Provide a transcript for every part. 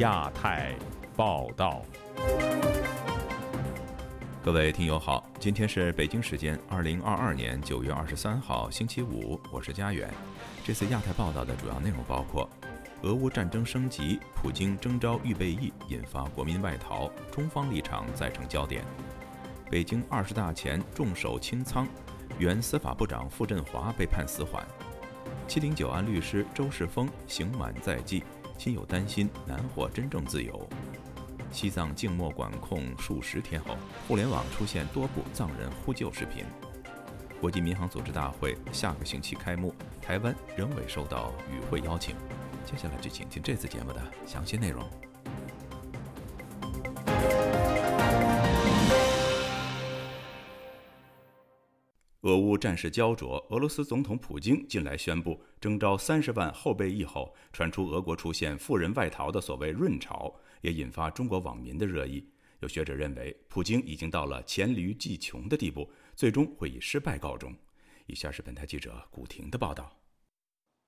亚太报道。各位听友好，今天是北京时间二零二二年九月二十三号星期五，我是佳远。这次亚太报道的主要内容包括：俄乌战争升级，普京征召预备役，引发国民外逃，中方立场再成焦点；北京二十大前重手清仓，原司法部长傅振华被判死缓；七零九案律师周世峰刑满在即，亲友担心难获真正自由。西藏静默管控数十天后，互联网出现多部藏人呼救视频。国际民航组织大会下个星期开幕，台湾仍未收到与会邀请。接下来就请听这次节目的详细内容。俄乌战事焦灼，俄罗斯总统普京近来宣布征召三十万后备役后，传出俄国出现富人外逃的所谓“润潮”。也引发中国网民的热议。有学者认为，普京已经到了黔驴技穷的地步，最终会以失败告终。以下是本台记者古婷的报道：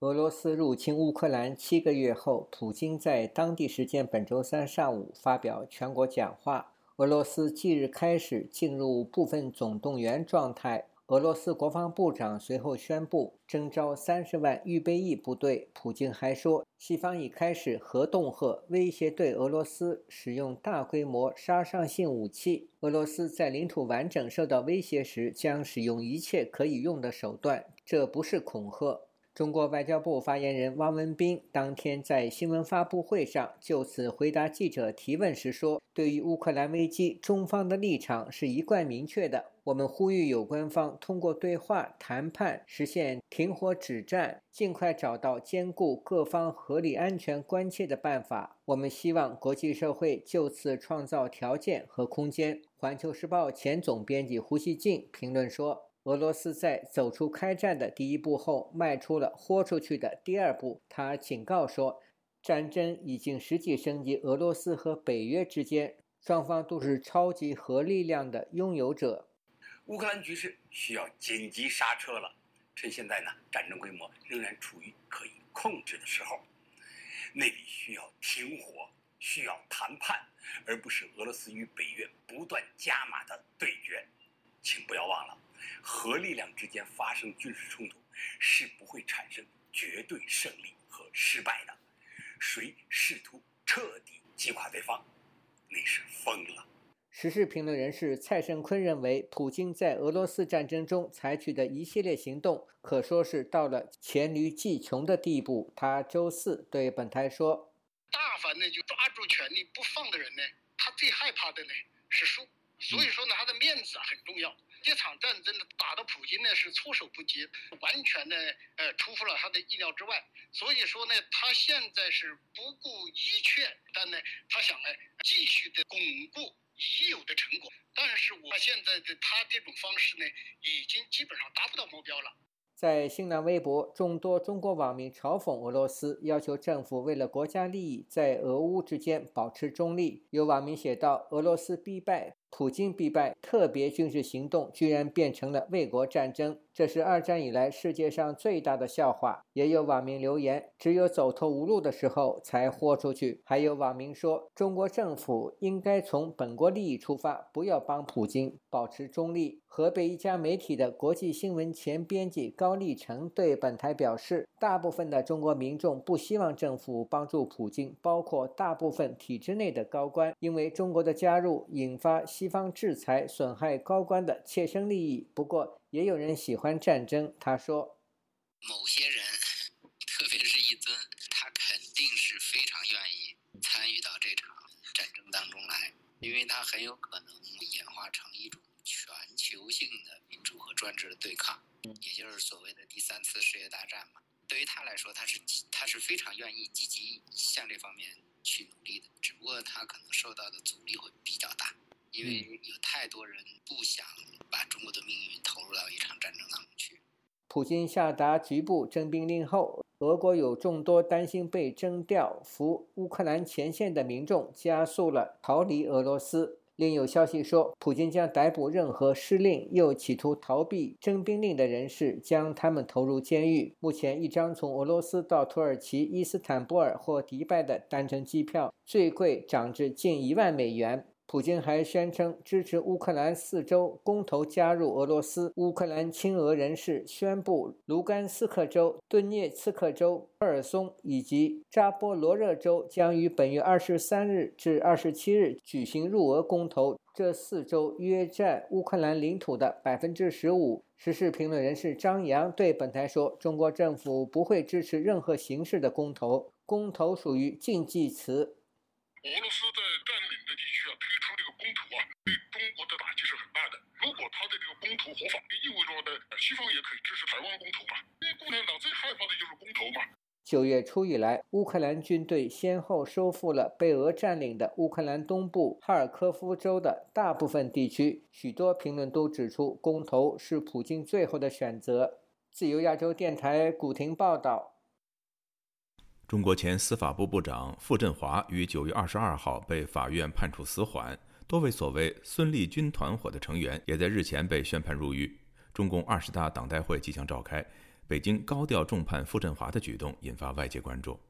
俄罗斯入侵乌克兰七个月后，普京在当地时间本周三上午发表全国讲话。俄罗斯即日开始进入部分总动员状态。俄罗斯国防部长随后宣布征召三十万预备役部队。普京还说，西方已开始核恫吓，威胁对俄罗斯使用大规模杀伤性武器。俄罗斯在领土完整受到威胁时，将使用一切可以用的手段。这不是恐吓。中国外交部发言人汪文斌当天在新闻发布会上就此回答记者提问时说：“对于乌克兰危机，中方的立场是一贯明确的。我们呼吁有关方通过对话谈判实现停火止战，尽快找到兼顾各方合理安全关切的办法。我们希望国际社会就此创造条件和空间。”环球时报前总编辑胡锡进评论说。俄罗斯在走出开战的第一步后，迈出了豁出去的第二步。他警告说，战争已经实际升级，俄罗斯和北约之间，双方都是超级核力量的拥有者。乌克兰局势需要紧急刹车了。趁现在呢，战争规模仍然处于可以控制的时候，那里需要停火，需要谈判，而不是俄罗斯与北约不断加码的对决。请不要忘了。核力量之间发生军事冲突，是不会产生绝对胜利和失败的。谁试图彻底击垮对方，那是疯了。时事评论人士蔡胜坤认为，普京在俄罗斯战争中采取的一系列行动，可说是到了黔驴技穷的地步。他周四对本台说：“大凡呢就抓住权力不放的人呢，他最害怕的呢是输。所以说呢，他的面子啊很重要。”这场战争呢，打的普京呢是措手不及，完全呢，呃，出乎了他的意料之外。所以说呢，他现在是不顾一切，但呢，他想呢，继续的巩固已有的成果。但是我现在的他这种方式呢，已经基本上达不到目标了。在新浪微博，众多中国网民嘲讽俄罗斯，要求政府为了国家利益，在俄乌之间保持中立。有网民写道：“俄罗斯必败。”普京必败，特别军事行动居然变成了卫国战争，这是二战以来世界上最大的笑话。也有网民留言：只有走投无路的时候才豁出去。还有网民说，中国政府应该从本国利益出发，不要帮普京，保持中立。河北一家媒体的国际新闻前编辑高立成对本台表示，大部分的中国民众不希望政府帮助普京，包括大部分体制内的高官，因为中国的加入引发。西方制裁损害高官的切身利益，不过也有人喜欢战争。他说：“某些人，特别是一尊，他肯定是非常愿意参与到这场战争当中来，因为他很有可能演化成一种全球性的民主和专制的对抗，也就是所谓的第三次世界大战嘛。对于他来说，他是他是非常愿意积极向这方面去努力的，只不过他可能受到的阻力会比较大。”因为有太多人不想把中国的命运投入到一场战争当中去。普京下达局部征兵令后，俄国有众多担心被征调赴乌克兰前线的民众加速了逃离俄罗斯。另有消息说，普京将逮捕任何失令又企图逃避征兵令的人士，将他们投入监狱。目前，一张从俄罗斯到土耳其伊斯坦布尔或迪拜的单程机票，最贵涨至近一万美元。普京还宣称支持乌克兰四州公投加入俄罗斯。乌克兰亲俄人士宣布，卢甘斯克州、顿涅茨克州、赫尔松以及扎波罗热州将于本月二十三日至二十七日举行入俄公投。这四州约占乌克兰领土的百分之十五。时事评论人士张扬对本台说：“中国政府不会支持任何形式的公投，公投属于禁忌词。”俄罗斯在占领的地区啊，推出这个公投啊，对中国的打击是很大的。如果他的这个公投合法，意味着呢，西方也可以支持台湾公投嘛。因为共产党最害怕的就是公投嘛。九月初以来，乌克兰军队先后收复了被俄占领的乌克兰东部哈尔科夫州的大部分地区。许多评论都指出，公投是普京最后的选择。自由亚洲电台古婷报道。中国前司法部部长傅振华于九月二十二号被法院判处死缓，多位所谓孙立军团伙的成员也在日前被宣判入狱。中共二十大党代会即将召开，北京高调重判傅振华的举动引发外界关注。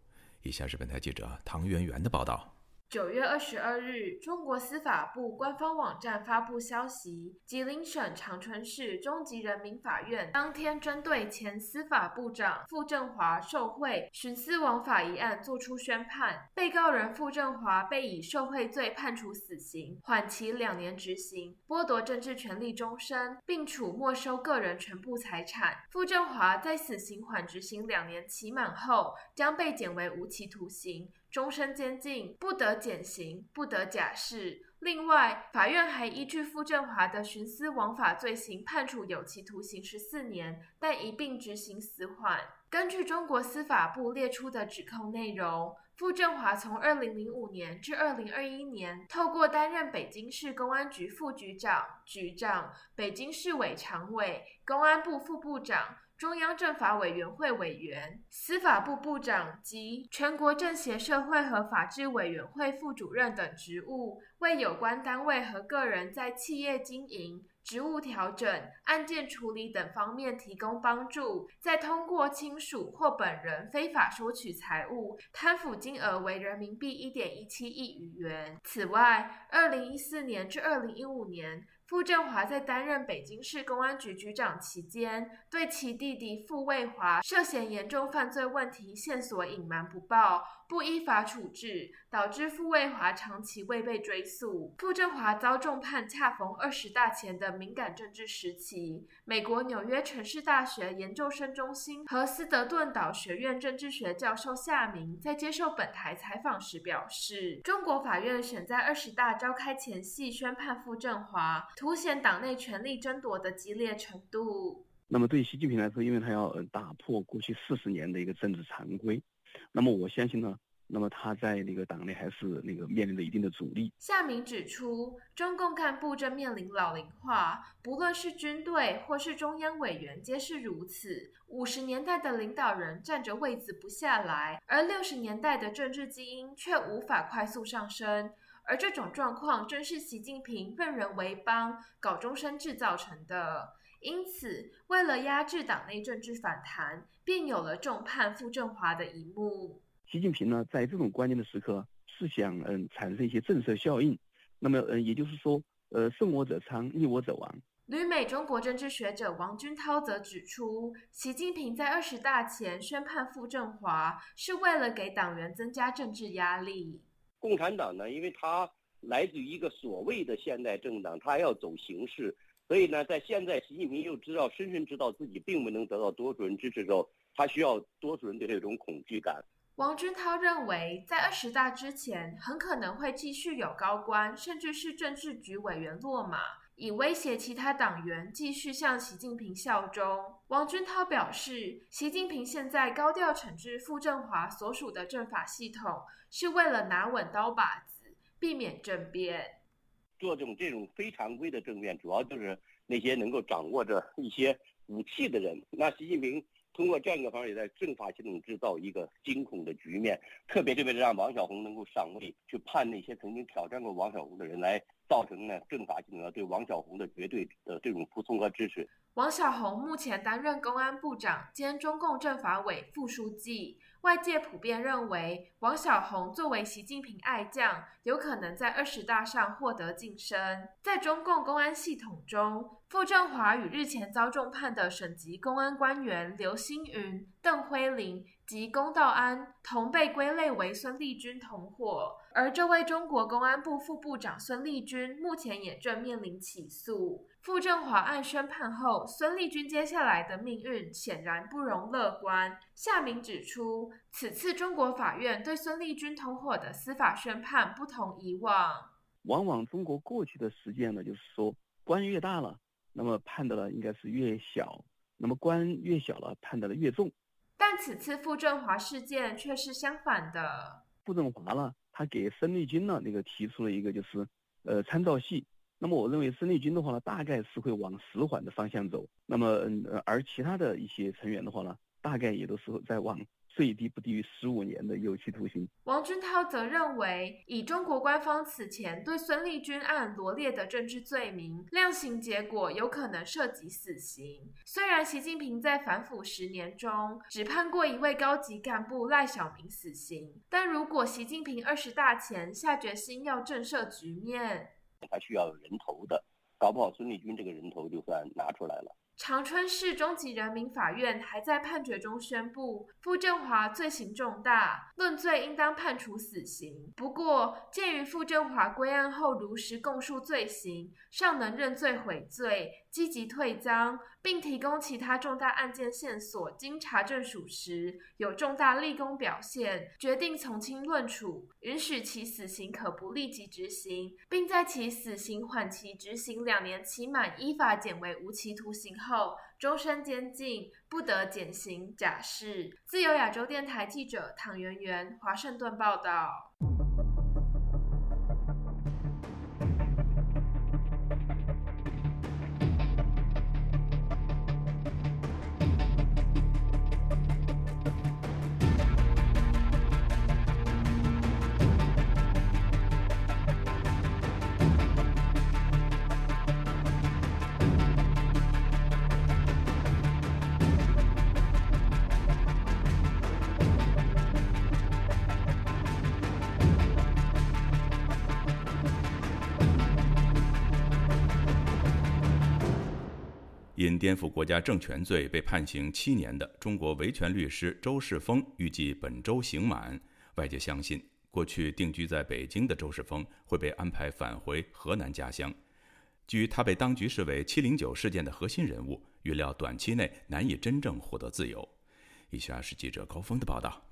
以下是本台记者唐媛媛的报道。九月二十二日，中国司法部官方网站发布消息，吉林省长春市中级人民法院当天针对前司法部长傅政华受贿徇私枉法一案作出宣判，被告人傅政华被以受贿罪判处死刑，缓期两年执行，剥夺政治权利终身，并处没收个人全部财产。傅政华在死刑缓执行两年期满后，将被减为无期徒刑。终身监禁，不得减刑，不得假释。另外，法院还依据傅政华的徇私枉法罪行，判处有期徒刑十四年，但一并执行死缓。根据中国司法部列出的指控内容，傅政华从二零零五年至二零二一年，透过担任北京市公安局副局长、局长、北京市委常委、公安部副部长。中央政法委员会委员、司法部部长及全国政协社会和法制委员会副主任等职务，为有关单位和个人在企业经营、职务调整、案件处理等方面提供帮助，再通过亲属或本人非法收取财物，贪腐金额为人民币一点一七亿余元。此外，二零一四年至二零一五年。傅振华在担任北京市公安局局长期间，对其弟弟傅卫华涉嫌严重犯罪问题线索隐瞒不报。不依法处置，导致傅卫华长期未被追诉。傅振华遭重判，恰逢二十大前的敏感政治时期。美国纽约城市大学研究生中心和斯德顿岛学院政治学教授夏明在接受本台采访时表示，中国法院选在二十大召开前夕宣判傅振华，凸显党内权力争夺的激烈程度。那么对习近平来说，因为他要打破过去四十年的一个政治常规。那么我相信呢，那么他在那个党内还是那个面临着一定的阻力。夏明指出，中共干部正面临老龄化，不论是军队或是中央委员，皆是如此。五十年代的领导人占着位子不下来，而六十年代的政治精英却无法快速上升，而这种状况正是习近平任人为邦、搞终身制造成的。因此，为了压制党内政治反弹，便有了重判傅政华的一幕。习近平呢，在这种关键的时刻，是想嗯产生一些震慑效应。那么，嗯，也就是说，呃，胜我者昌，逆我者亡。旅美中国政治学者王军涛则指出，习近平在二十大前宣判傅政华，是为了给党员增加政治压力。共产党呢，因为他来自于一个所谓的现代政党，他要走形式。所以呢，在现在习近平又知道深深知道自己并不能得到多数人支持之后，他需要多数人的这种恐惧感。王军涛认为，在二十大之前，很可能会继续有高官甚至是政治局委员落马，以威胁其他党员继续向习近平效忠。王军涛表示，习近平现在高调惩治傅政华所属的政法系统，是为了拿稳刀把子，避免政变。做这种这种非常规的政变，主要就是那些能够掌握着一些武器的人。那习近平通过这样一个方式，在政法系统制造一个惊恐的局面，特别特别是让王小红能够上位，去判那些曾经挑战过王小红的人，来造成呢政法系统对王小红的绝对的这种服从和支持。王小红目前担任公安部长兼中共政法委副书记。外界普遍认为，王小红作为习近平爱将，有可能在二十大上获得晋升。在中共公安系统中，傅政华与日前遭重判的省级公安官员刘星云、邓辉林及龚道安同被归类为孙立军同伙。而这位中国公安部副部长孙立军目前也正面临起诉。傅政华案宣判后，孙立军接下来的命运显然不容乐观。夏明指出，此次中国法院对孙立军同伙的司法宣判不同以往。往往中国过去的实践呢，就是说官越大了，那么判的呢应该是越小；那么官越小了，判的呢越重。但此次傅政华事件却是相反的。傅政华呢，他给申立军呢那个提出了一个就是呃参照系。那么我认为申立军的话呢，大概是会往死缓的方向走。那么，嗯，而其他的一些成员的话呢，大概也都是在往最低不低于十五年的有期徒刑。王军涛则认为，以中国官方此前对孙立军案罗列的政治罪名，量刑结果有可能涉及死刑。虽然习近平在反腐十年中只判过一位高级干部赖小民死刑，但如果习近平二十大前下决心要震慑局面，还需要有人头的，搞不好孙立军这个人头就算拿出来了。长春市中级人民法院还在判决中宣布，傅振华罪行重大，论罪应当判处死刑。不过，鉴于傅振华归案后如实供述罪行，尚能认罪悔罪。积极退赃，并提供其他重大案件线索，经查证属实，有重大立功表现，决定从轻论处，允许其死刑可不立即执行，并在其死刑缓期执行两年期满，依法减为无期徒刑后，终身监禁，不得减刑。假释。自由亚洲电台记者唐媛媛，华盛顿报道。因颠覆国家政权罪被判刑七年的中国维权律师周世峰预计本周刑满，外界相信过去定居在北京的周世峰会被安排返回河南家乡。据他被当局视为“七零九”事件的核心人物，预料短期内难以真正获得自由。以下是记者高峰的报道：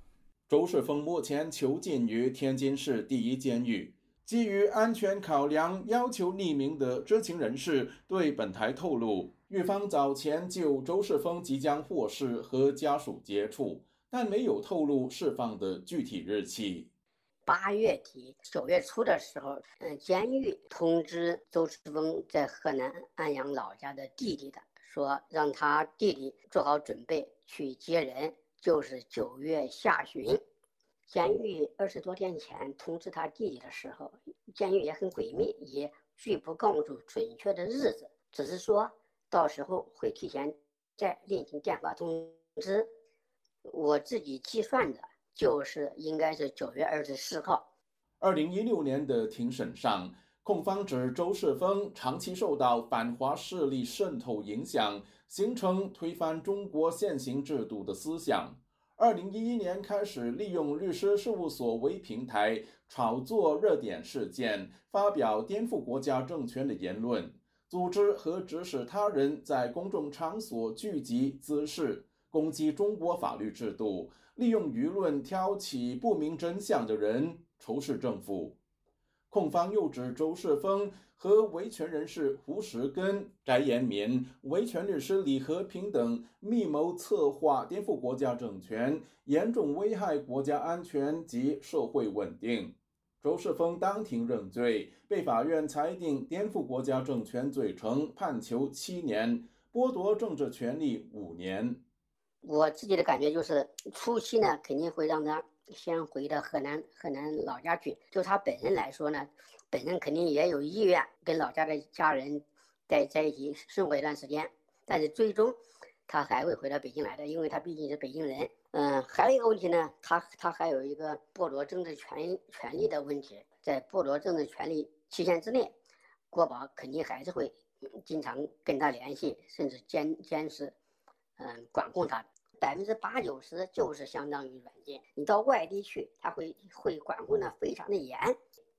周世峰目前囚禁于天津市第一监狱。基于安全考量，要求匿名的知情人士对本台透露。狱方早前就周世峰即将获释和家属接触，但没有透露释放的具体日期。八月底、九月初的时候，嗯，监狱通知周世峰在河南安阳老家的弟弟的，说让他弟弟做好准备去接人，就是九月下旬。监狱二十多天前通知他弟弟的时候，监狱也很诡秘，也拒不告诉准确的日子，只是说。到时候会提前再另行电话通知。我自己计算的，就是应该是九月二十四号。二零一六年的庭审上，控方指周世峰长期受到反华势力渗透影响，形成推翻中国现行制度的思想。二零一一年开始，利用律师事务所为平台，炒作热点事件，发表颠覆国家政权的言论。组织和指使他人在公众场所聚集滋事，攻击中国法律制度，利用舆论挑起不明真相的人，仇视政府。控方又指周世峰和维权人士胡石根、翟延民、维权律师李和平等密谋策划颠覆国家政权，严重危害国家安全及社会稳定。周世峰当庭认罪，被法院裁定颠覆国家政权罪成，判囚七年，剥夺政治权利五年。我自己的感觉就是，初期呢肯定会让他先回到河南河南老家去。就他本人来说呢，本人肯定也有意愿跟老家的家人待在一起生活一段时间。但是最终他还会回到北京来的，因为他毕竟是北京人。嗯，还有一个问题呢，他他还有一个剥夺政治权权利的问题，在剥夺政治权利期限之内，国宝肯定还是会经常跟他联系，甚至监监视。嗯，管控他百分之八九十就是相当于软件。你到外地去，他会会管控的非常的严，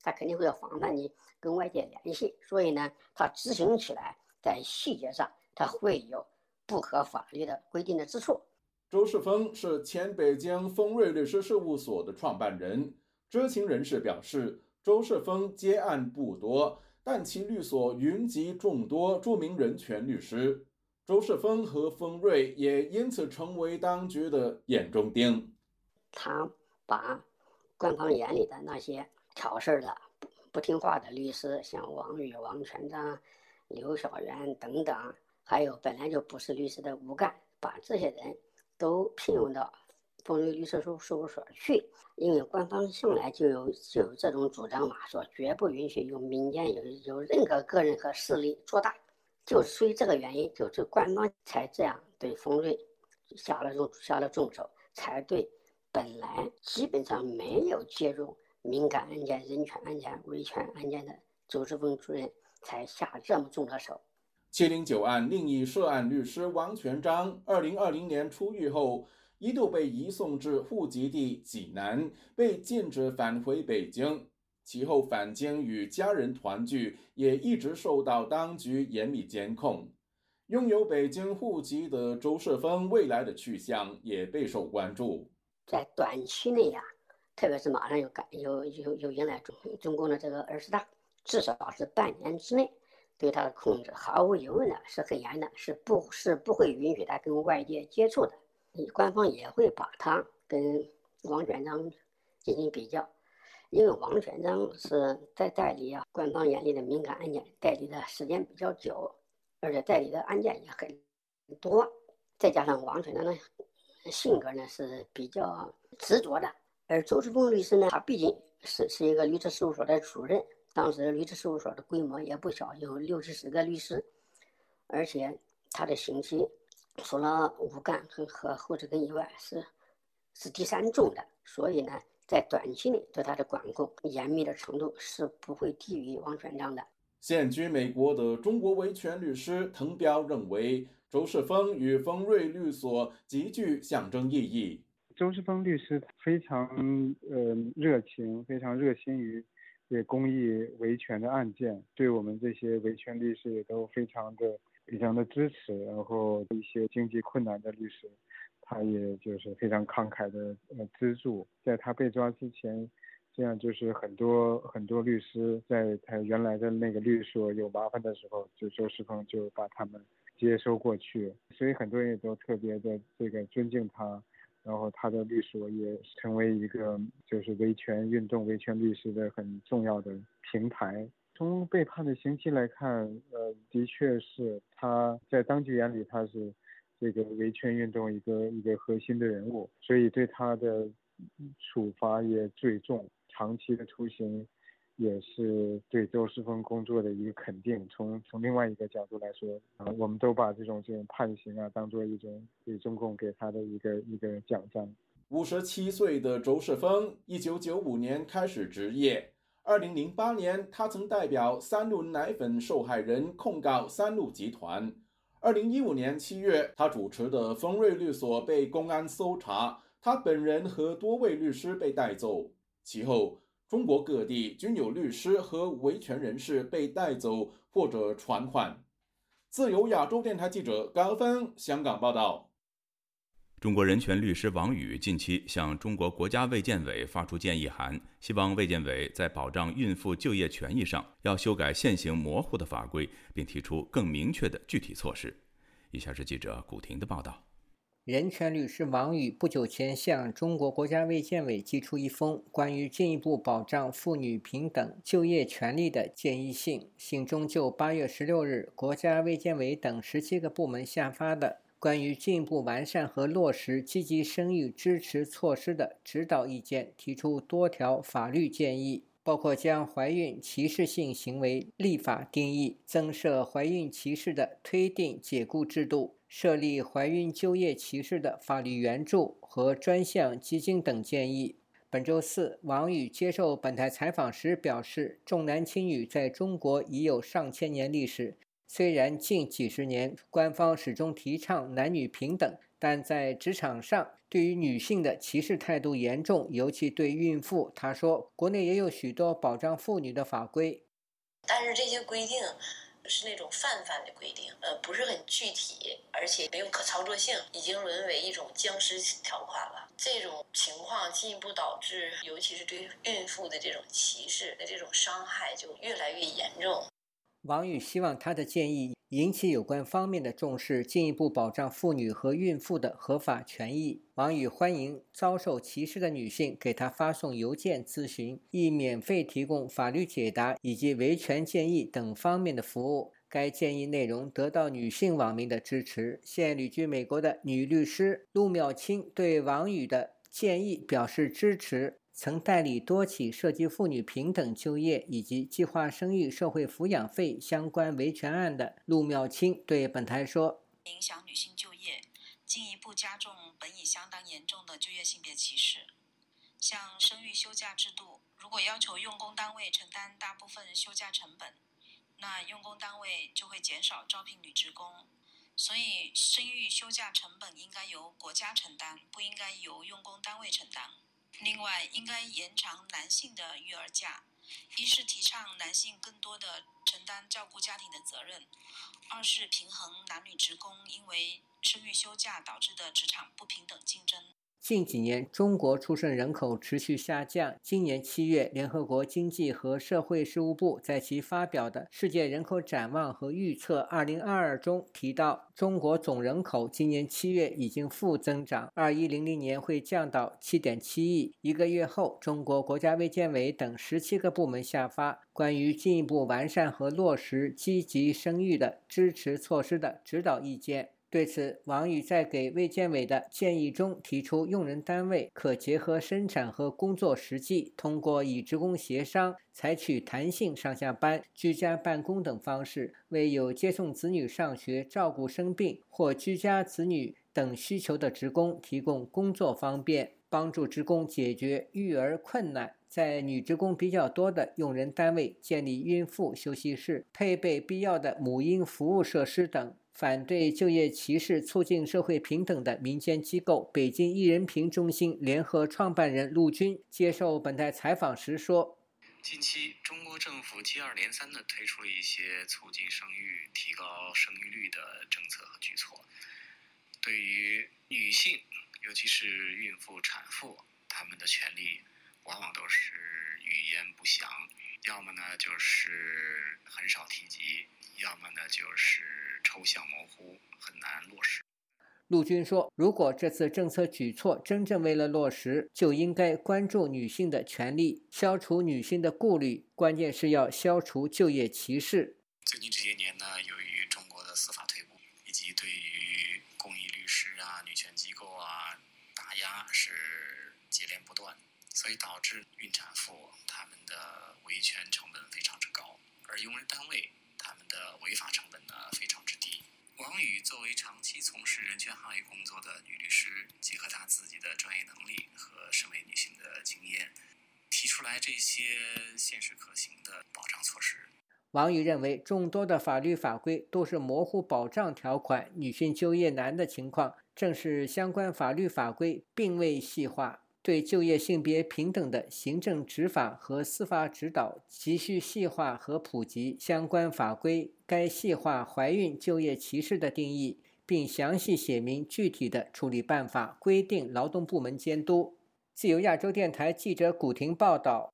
他肯定会要防范你跟外界联系。所以呢，他执行起来在细节上，他会有不合法律的规定的之处。周世峰是前北京丰瑞律师事务所的创办人。知情人士表示，周世峰接案不多，但其律所云集众多著名人权律师。周世峰和丰瑞也因此成为当局的眼中钉。他把官方眼里的那些挑事儿的、不听话的律师，像王宇、王全章、刘晓元等等，还有本来就不是律师的吴干，把这些人都聘用到丰瑞律师事事务所去。因为官方向来就有就有这种主张嘛，说绝不允许用民间有有任何个人和势力做大。就出于这个原因，就是官方才这样对丰瑞下了重下了重手，才对本来基本上没有介入敏感案件、人权案件、维权案件的周志峰主任才下这么重的手。七零九案另一涉案律师王全章，二零二零年出狱后，一度被移送至户籍地济南，被禁止返回北京。其后返京与家人团聚，也一直受到当局严密监控。拥有北京户籍的周世峰未来的去向也备受关注。在短期内呀，特别是马上又赶又又又迎来中中共的这个二十大，至少是半年之内，对他的控制毫无疑问的是很严的，是不是不会允许他跟外界接触的。官方也会把他跟王全章进行比较。因为王全章是在代理啊，官方眼里的敏感案件代理的时间比较久，而且代理的案件也很多，再加上王全章的性格呢是比较执着的，而周世峰律师呢，他毕竟是是一个律师事务所的主任，当时律师事务所的规模也不小，有六七十个律师，而且他的刑期除了吴干和和侯志根以外是是第三重的，所以呢。在短期内对他的管控严密的程度是不会低于王全章的。现居美国的中国维权律师滕彪认为，周世峰与丰瑞律所极具象征意义。周世峰律师非常呃热情，非常热心于对公益维权的案件，对我们这些维权律师也都非常的非常的支持。然后一些经济困难的律师。他也就是非常慷慨的呃资助，在他被抓之前，这样就是很多很多律师在他原来的那个律所有麻烦的时候，就周世峰就把他们接收过去，所以很多人也都特别的这个尊敬他，然后他的律所也成为一个就是维权运动、维权律师的很重要的平台。从被判的刑期来看，呃，的确是他在当局眼里他是。这个维权运动一个一个核心的人物，所以对他的处罚也最重，长期的徒刑也是对周世峰工作的一个肯定。从从另外一个角度来说，啊，我们都把这种这种判刑啊当做一种给中共给他的一个一个奖章。五十七岁的周世峰，一九九五年开始执业，二零零八年他曾代表三鹿奶粉受害人控告三鹿集团。二零一五年七月，他主持的丰瑞律所被公安搜查，他本人和多位律师被带走。其后，中国各地均有律师和维权人士被带走或者传唤。自由亚洲电台记者高峰香港报道。中国人权律师王宇近期向中国国家卫健委发出建议函，希望卫健委在保障孕妇就业权益上要修改现行模糊的法规，并提出更明确的具体措施。以下是记者古婷的报道：人权律师王宇不久前向中国国家卫健委寄出一封关于进一步保障妇女平等就业权利的建议信，信中就八月十六日国家卫健委等十七个部门下发的。关于进一步完善和落实积极生育支持措施的指导意见》，提出多条法律建议，包括将怀孕歧视性行为立法定义、增设怀孕歧视的推定解雇制度、设立怀孕就业歧视的法律援助和专项基金等建议。本周四，王宇接受本台采访时表示，重男轻女在中国已有上千年历史。虽然近几十年官方始终提倡男女平等，但在职场上对于女性的歧视态度严重，尤其对孕妇。他说，国内也有许多保障妇女的法规，但是这些规定。是那种泛泛的规定，呃，不是很具体，而且没有可操作性，已经沦为一种僵尸条款了。这种情况进一步导致，尤其是对孕妇的这种歧视的这种伤害就越来越严重。王宇希望他的建议引起有关方面的重视，进一步保障妇女和孕妇的合法权益。王宇欢迎遭受歧视的女性给他发送邮件咨询，亦免费提供法律解答以及维权建议等方面的服务。该建议内容得到女性网民的支持。现旅居美国的女律师陆妙清对王宇的建议表示支持。曾代理多起涉及妇女平等就业以及计划生育社会抚养费相关维权案的陆妙清对本台说：“影响女性就业，进一步加重本已相当严重的就业性别歧视。像生育休假制度，如果要求用工单位承担大部分休假成本，那用工单位就会减少招聘女职工。所以，生育休假成本应该由国家承担，不应该由用工单位承担。”另外，应该延长男性的育儿假，一是提倡男性更多的承担照顾家庭的责任，二是平衡男女职工因为生育休假导致的职场不平等竞争。近几年，中国出生人口持续下降。今年七月，联合国经济和社会事务部在其发表的《世界人口展望和预测（二零二二）》中提到，中国总人口今年七月已经负增长，二一零零年会降到七点七亿。一个月后，中国国家卫健委等十七个部门下发关于进一步完善和落实积极生育的支持措施的指导意见。对此，王宇在给卫健委的建议中提出，用人单位可结合生产和工作实际，通过与职工协商，采取弹性上下班、居家办公等方式，为有接送子女上学、照顾生病或居家子女等需求的职工提供工作方便，帮助职工解决育儿困难。在女职工比较多的用人单位，建立孕妇休息室，配备必要的母婴服务设施等。反对就业歧视、促进社会平等的民间机构北京一人平中心联合创办人陆军接受本台采访时说：“近期，中国政府接二连三地推出了一些促进生育、提高生育率的政策和举措，对于女性，尤其是孕妇、产妇，她们的权利往往都是语焉不详，要么呢就是很少提及。”要么呢，就是抽象模糊，很难落实。陆军说：“如果这次政策举措真正为了落实，就应该关注女性的权利，消除女性的顾虑，关键是要消除就业歧视。”最近这些年呢，由于中国的司法退步，以及对于公益律师啊、女权机构啊打压是接连不断，所以导致孕产妇他们的维权成本非常之高，而用人单位。他们的违法成本呢非常之低。王宇作为长期从事人权行业工作的女律师，结合她自己的专业能力和身为女性的经验，提出来这些现实可行的保障措施。王宇认为，众多的法律法规都是模糊保障条款，女性就业难的情况，正是相关法律法规并未细化。对就业性别平等的行政执法和司法指导急需细化和普及相关法规，该细化怀孕就业歧视的定义，并详细写明具体的处理办法，规定劳动部门监督。自由亚洲电台记者古婷报道。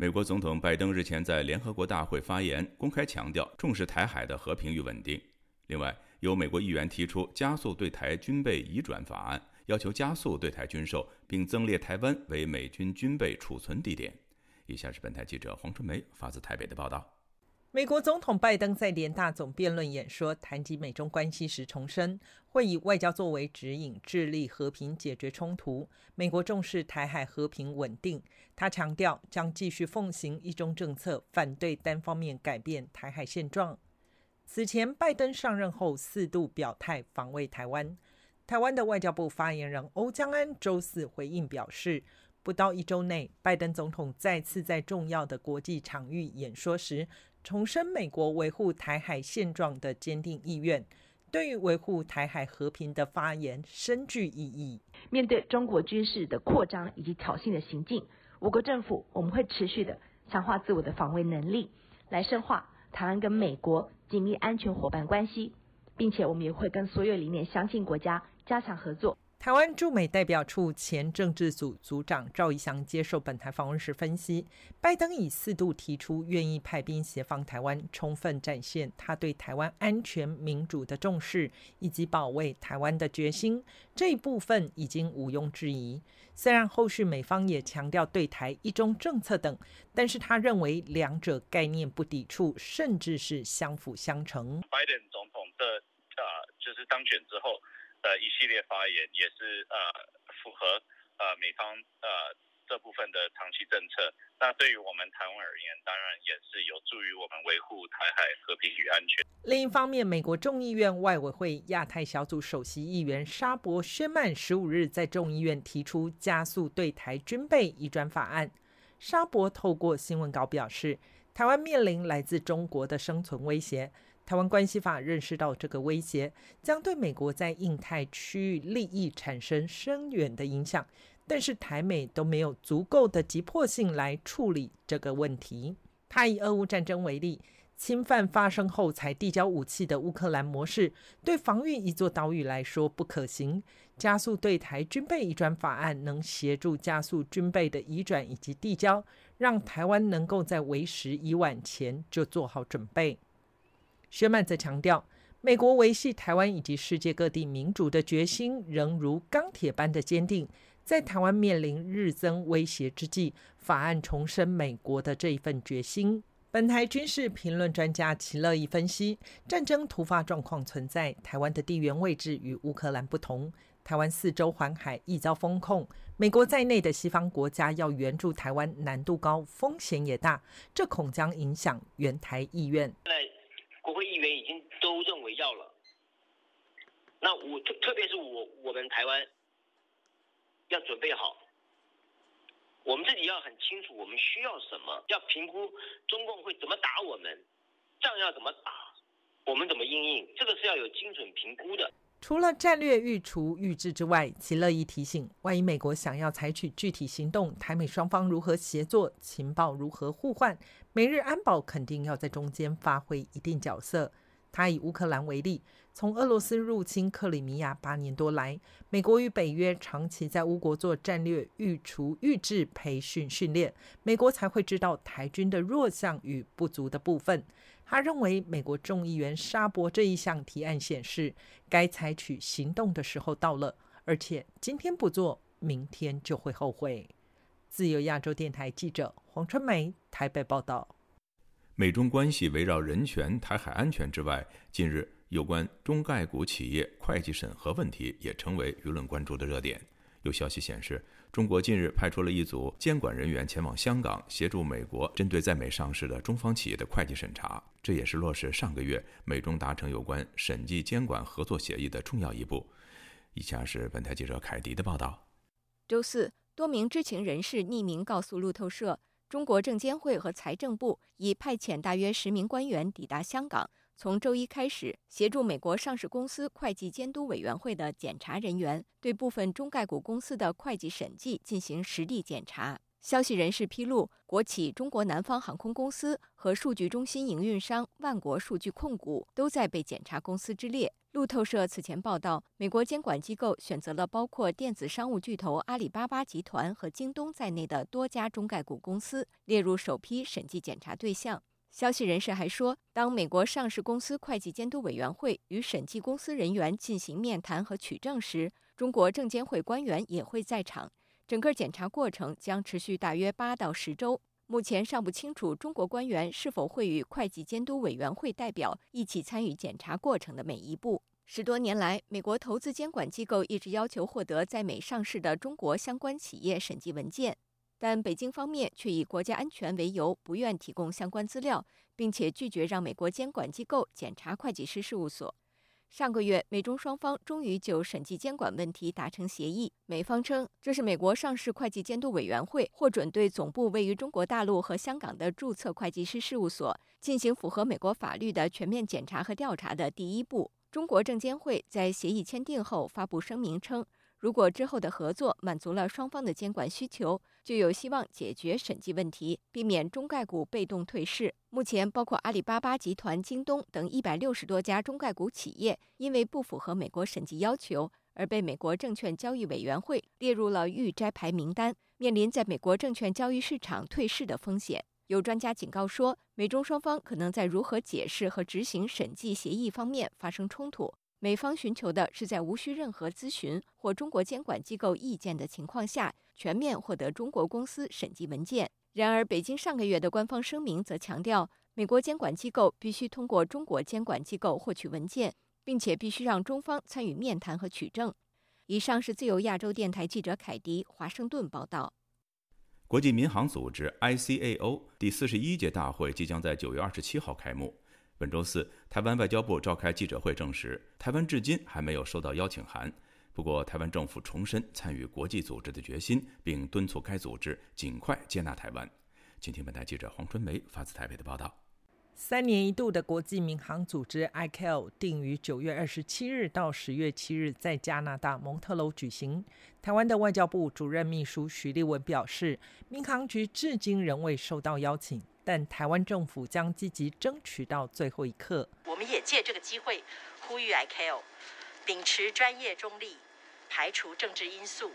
美国总统拜登日前在联合国大会发言，公开强调重视台海的和平与稳定。另外，有美国议员提出加速对台军备移转法案，要求加速对台军售，并增列台湾为美军军备储存地点。以下是本台记者黄春梅发自台北的报道。美国总统拜登在联大总辩论演说谈及美中关系时重申，会以外交作为指引，致力和平解决冲突。美国重视台海和平稳定，他强调将继续奉行一中政策，反对单方面改变台海现状。此前，拜登上任后四度表态防卫台湾。台湾的外交部发言人欧江安周四回应表示，不到一周内，拜登总统再次在重要的国际场域演说时。重申美国维护台海现状的坚定意愿，对于维护台海和平的发言深具意义。面对中国军事的扩张以及挑衅的行径，我国政府我们会持续的强化自我的防卫能力，来深化台湾跟美国紧密安全伙伴关系，并且我们也会跟所有理念相近国家加强合作。台湾驻美代表处前政治组组长赵一翔接受本台访问时分析，拜登已四度提出愿意派兵协防台湾，充分展现他对台湾安全民主的重视以及保卫台湾的决心，这一部分已经毋庸置疑。虽然后续美方也强调对台一中政策等，但是他认为两者概念不抵触，甚至是相辅相成。拜登总统的呃，就是当选之后。的一系列发言也是呃符合呃美方呃这部分的长期政策。那对于我们台湾而言，当然也是有助于我们维护台海和平与安全。另一方面，美国众议院外委会亚太小组首席议员沙博宣曼十五日在众议院提出加速对台军备移转法案。沙博透过新闻稿表示，台湾面临来自中国的生存威胁。台湾关系法认识到这个威胁将对美国在印太区域利益产生深远的影响，但是台美都没有足够的急迫性来处理这个问题。他以俄乌战争为例，侵犯发生后才递交武器的乌克兰模式，对防御一座岛屿来说不可行。加速对台军备移转法案能协助加速军备的移转以及递交，让台湾能够在为时已晚前就做好准备。薛曼则强调，美国维系台湾以及世界各地民主的决心仍如钢铁般的坚定。在台湾面临日增威胁之际，法案重申美国的这一份决心。本台军事评论专家齐乐意分析，战争突发状况存在，台湾的地缘位置与乌克兰不同，台湾四周环海易遭封控，美国在内的西方国家要援助台湾难度高，风险也大，这恐将影响援台意愿。国会议员已经都认为要了，那我特特别是我我们台湾要准备好，我们自己要很清楚我们需要什么，要评估中共会怎么打我们，仗要怎么打，我们怎么应应，这个是要有精准评估的。除了战略预除预制之外，其乐意提醒，万一美国想要采取具体行动，台美双方如何协作，情报如何互换，美日安保肯定要在中间发挥一定角色。他以乌克兰为例，从俄罗斯入侵克里米亚八年多来，美国与北约长期在乌国做战略预除预制培训训练，美国才会知道台军的弱项与不足的部分。他认为，美国众议员沙博这一项提案显示，该采取行动的时候到了，而且今天不做，明天就会后悔。自由亚洲电台记者黄春梅台北报道。美中关系围绕人权、台海安全之外，近日有关中概股企业会计审核问题也成为舆论关注的热点。有消息显示。中国近日派出了一组监管人员前往香港，协助美国针对在美上市的中方企业的会计审查。这也是落实上个月美中达成有关审计监管合作协议的重要一步。以下是本台记者凯迪的报道。周四，多名知情人士匿名告诉路透社，中国证监会和财政部已派遣大约十名官员抵达香港。从周一开始，协助美国上市公司会计监督委员会的检查人员对部分中概股公司的会计审计进行实地检查。消息人士披露，国企中国南方航空公司和数据中心营运商万国数据控股都在被检查公司之列。路透社此前报道，美国监管机构选择了包括电子商务巨头阿里巴巴集团和京东在内的多家中概股公司列入首批审计检查对象。消息人士还说，当美国上市公司会计监督委员会与审计公司人员进行面谈和取证时，中国证监会官员也会在场。整个检查过程将持续大约八到十周。目前尚不清楚中国官员是否会与会计监督委员会代表一起参与检查过程的每一步。十多年来，美国投资监管机构一直要求获得在美上市的中国相关企业审计文件，但北京方面却以国家安全为由不愿提供相关资料，并且拒绝让美国监管机构检查会计师事务所。上个月，美中双方终于就审计监管问题达成协议。美方称，这是美国上市会计监督委员会获准对总部位于中国大陆和香港的注册会计师事务所进行符合美国法律的全面检查和调查的第一步。中国证监会在协议签订后发布声明称。如果之后的合作满足了双方的监管需求，就有希望解决审计问题，避免中概股被动退市。目前，包括阿里巴巴集团、京东等一百六十多家中概股企业，因为不符合美国审计要求，而被美国证券交易委员会列入了预摘牌名单，面临在美国证券交易市场退市的风险。有专家警告说，美中双方可能在如何解释和执行审计协议方面发生冲突。美方寻求的是在无需任何咨询或中国监管机构意见的情况下，全面获得中国公司审计文件。然而，北京上个月的官方声明则强调，美国监管机构必须通过中国监管机构获取文件，并且必须让中方参与面谈和取证。以上是自由亚洲电台记者凯迪华盛顿报道。国际民航组织 （ICAO） 第四十一届大会即将在九月二十七号开幕。本周四，台湾外交部召开记者会，证实台湾至今还没有收到邀请函。不过，台湾政府重申参与国际组织的决心，并敦促该组织尽快接纳台湾。请听本台记者黄春梅发自台北的报道。三年一度的国际民航组织 ICAO 定于九月二十七日到十月七日在加拿大蒙特楼举行。台湾的外交部主任秘书徐立文表示，民航局至今仍未收到邀请。但台湾政府将积极争取到最后一刻。我们也借这个机会呼吁 ICAO 秉持专业中立，排除政治因素，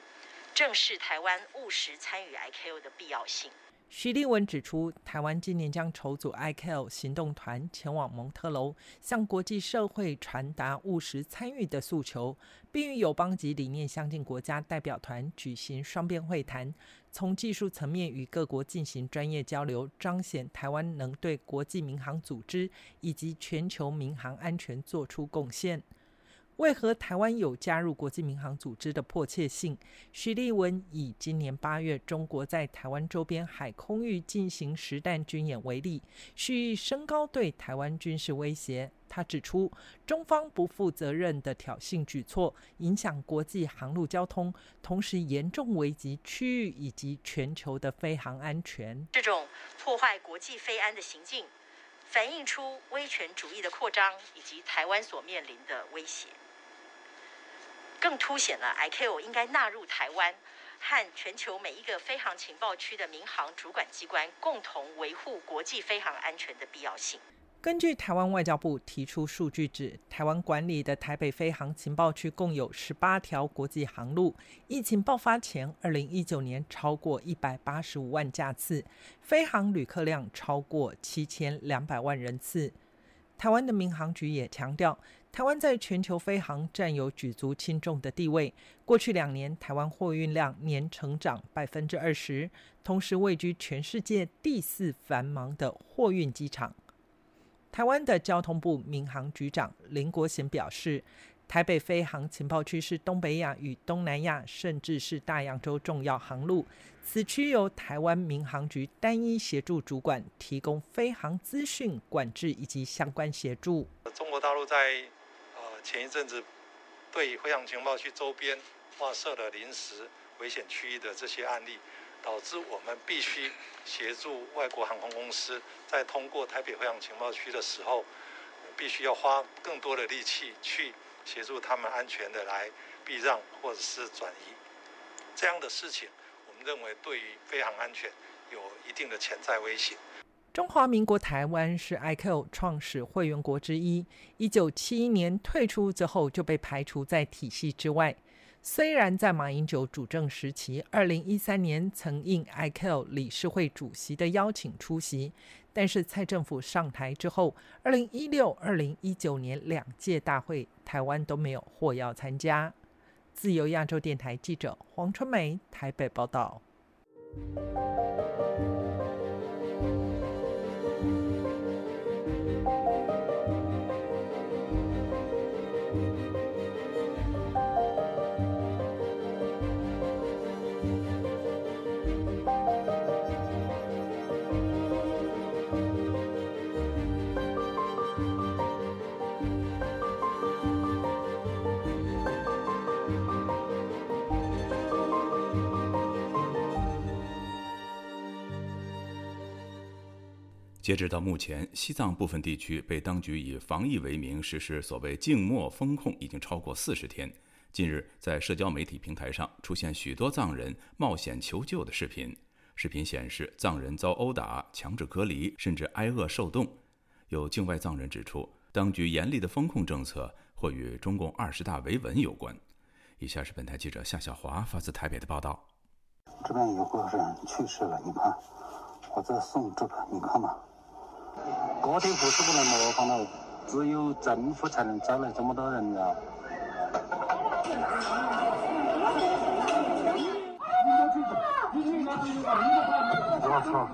正视台湾务实参与 ICAO 的必要性。徐立文指出，台湾今年将筹组 ICAO 行动团前往蒙特楼，向国际社会传达务实参与的诉求，并与友邦及理念相近国家代表团举行双边会谈，从技术层面与各国进行专业交流，彰显台湾能对国际民航组织以及全球民航安全做出贡献。为何台湾有加入国际民航组织的迫切性？徐立文以今年八月中国在台湾周边海空域进行实弹军演为例，蓄意升高对台湾军事威胁。他指出，中方不负责任的挑衅举措，影响国际航路交通，同时严重危及区域以及全球的飞航安全。这种破坏国际飞安的行径，反映出威权主义的扩张以及台湾所面临的威胁。更凸显了 I C O 应该纳入台湾和全球每一个飞航情报区的民航主管机关，共同维护国际飞航安全的必要性。根据台湾外交部提出数据指，台湾管理的台北飞航情报区共有十八条国际航路。疫情爆发前，二零一九年超过一百八十五万架次，飞航旅客量超过七千两百万人次。台湾的民航局也强调。台湾在全球飞航占有举足轻重的地位。过去两年，台湾货运量年成长百分之二十，同时位居全世界第四繁忙的货运机场。台湾的交通部民航局长林国贤表示，台北飞航情报区是东北亚与东南亚，甚至是大洋洲重要航路。此区由台湾民航局单一协助主管，提供飞航资讯管制以及相关协助。中国大陆在前一阵子，对飞航情报区周边划设了临时危险区域的这些案例，导致我们必须协助外国航空公司在通过台北飞航情报区的时候，必须要花更多的力气去协助他们安全的来避让或者是转移。这样的事情，我们们认为对于飞航安全有一定的潜在威胁。中华民国台湾是 i q 创始会员国之一，一九七一年退出之后就被排除在体系之外。虽然在马英九主政时期，二零一三年曾应 i q 理事会主席的邀请出席，但是蔡政府上台之后，二零一六、二零一九年两届大会，台湾都没有获邀参加。自由亚洲电台记者黄春梅台北报道。截止到目前，西藏部分地区被当局以防疫为名实施所谓静默封控已经超过四十天。近日，在社交媒体平台上出现许多藏人冒险求救的视频。视频显示，藏人遭殴打、强制隔离，甚至挨饿受冻。有境外藏人指出，当局严厉的封控政策或与中共二十大维稳有关。以下是本台记者夏小华发自台北的报道：这边有个人去世了，你看，我在送这个，你看嘛。个体户是不能模仿了，只有政府才能招来这么多人啊。我操！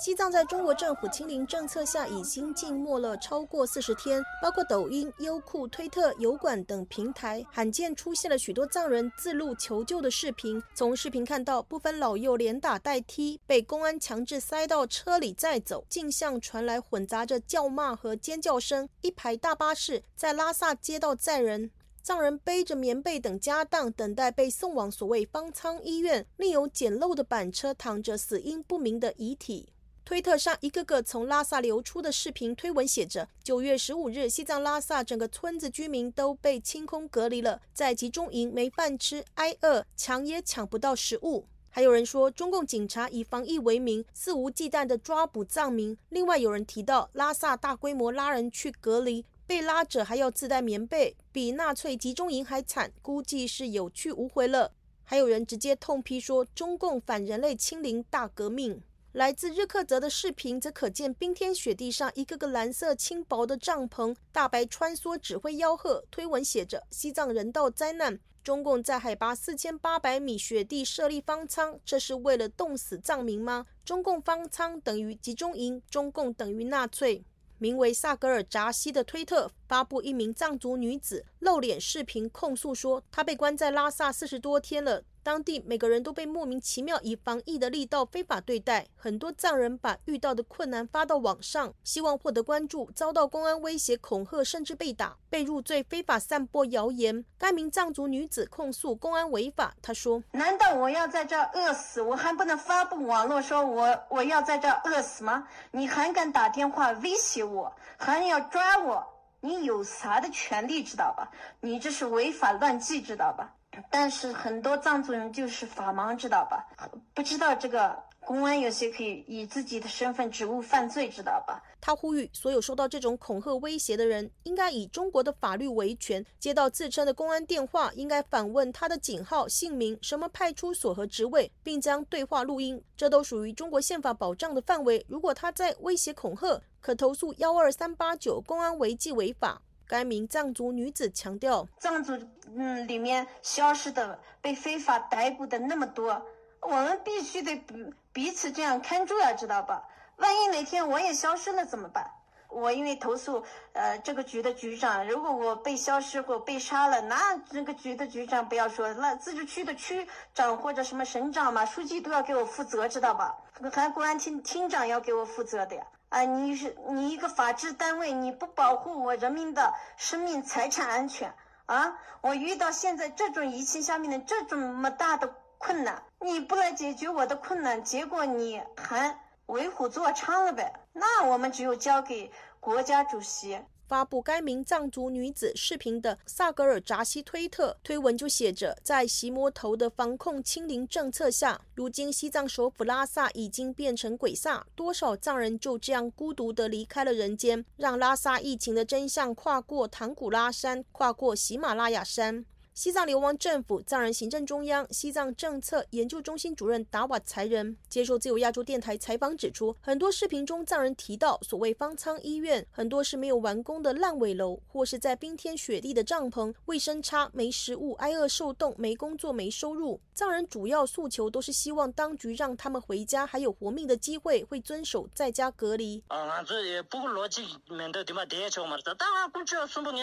西藏在中国政府清零政策下已经静默了超过四十天，包括抖音、优酷、推特、油管等平台，罕见出现了许多藏人自录求救的视频。从视频看到，部分老幼连打带踢，被公安强制塞到车里载走，镜像传来混杂着叫骂和尖叫声。一排大巴士在拉萨街道载人，藏人背着棉被等家当，等待被送往所谓方舱医院。另有简陋的板车躺着死因不明的遗体。推特上一个个从拉萨流出的视频推文写着：九月十五日，西藏拉萨整个村子居民都被清空隔离了，在集中营没饭吃，挨饿，抢也抢不到食物。还有人说，中共警察以防疫为名，肆无忌惮地抓捕藏民。另外有人提到，拉萨大规模拉人去隔离，被拉者还要自带棉被，比纳粹集中营还惨，估计是有去无回了。还有人直接痛批说，中共反人类清零大革命。来自日喀则的视频则可见冰天雪地上一个个蓝色轻薄的帐篷，大白穿梭指挥吆喝。推文写着：“西藏人道灾难，中共在海拔四千八百米雪地设立方舱，这是为了冻死藏民吗？中共方舱等于集中营，中共等于纳粹。”名为萨格尔扎西的推特发布一名藏族女子露脸视频，控诉说她被关在拉萨四十多天了。当地每个人都被莫名其妙以防疫的力道非法对待，很多藏人把遇到的困难发到网上，希望获得关注，遭到公安威胁、恐吓，甚至被打，被入罪非法散播谣言。该名藏族女子控诉公安违法，她说：“难道我要在这饿死，我还不能发布网络说我我要在这饿死吗？你还敢打电话威胁我，还要抓我？你有啥的权利知道吧？你这是违法乱纪知道吧？”但是很多藏族人就是法盲，知道吧？不知道这个公安有些可以以自己的身份职务犯罪，知道吧？他呼吁所有受到这种恐吓威胁的人，应该以中国的法律维权。接到自称的公安电话，应该反问他的警号、姓名、什么派出所和职位，并将对话录音。这都属于中国宪法保障的范围。如果他在威胁恐吓，可投诉幺二三八九公安违纪违法。该名藏族女子强调，藏族嗯里面消失的、被非法逮捕的那么多，我们必须得彼彼此这样看住呀，知道吧？万一哪天我也消失了怎么办？我因为投诉呃这个局的局长，如果我被消失或被杀了，那这个局的局长不要说，那自治区的区长或者什么省长嘛、书记都要给我负责，知道吧？还公安厅厅长要给我负责的呀。啊，你是你一个法治单位，你不保护我人民的生命财产安全啊！我遇到现在这种疫情下面的这种么大的困难，你不来解决我的困难，结果你还为虎作伥了呗？那我们只有交给国家主席。发布该名藏族女子视频的萨格尔扎西推特推文就写着：在习魔头的防控清零政策下，如今西藏首府拉萨已经变成鬼萨，多少藏人就这样孤独地离开了人间，让拉萨疫情的真相跨过唐古拉山，跨过喜马拉雅山。西藏流亡政府藏人行政中央西藏政策研究中心主任达瓦才仁接受自由亚洲电台采访指出，很多视频中藏人提到所谓方舱医院，很多是没有完工的烂尾楼，或是在冰天雪地的帐篷，卫生差、没食物、挨饿受冻、没工作、没收入。藏人主要诉求都是希望当局让他们回家，还有活命的机会，会遵守在家隔离。啊，这也不逻辑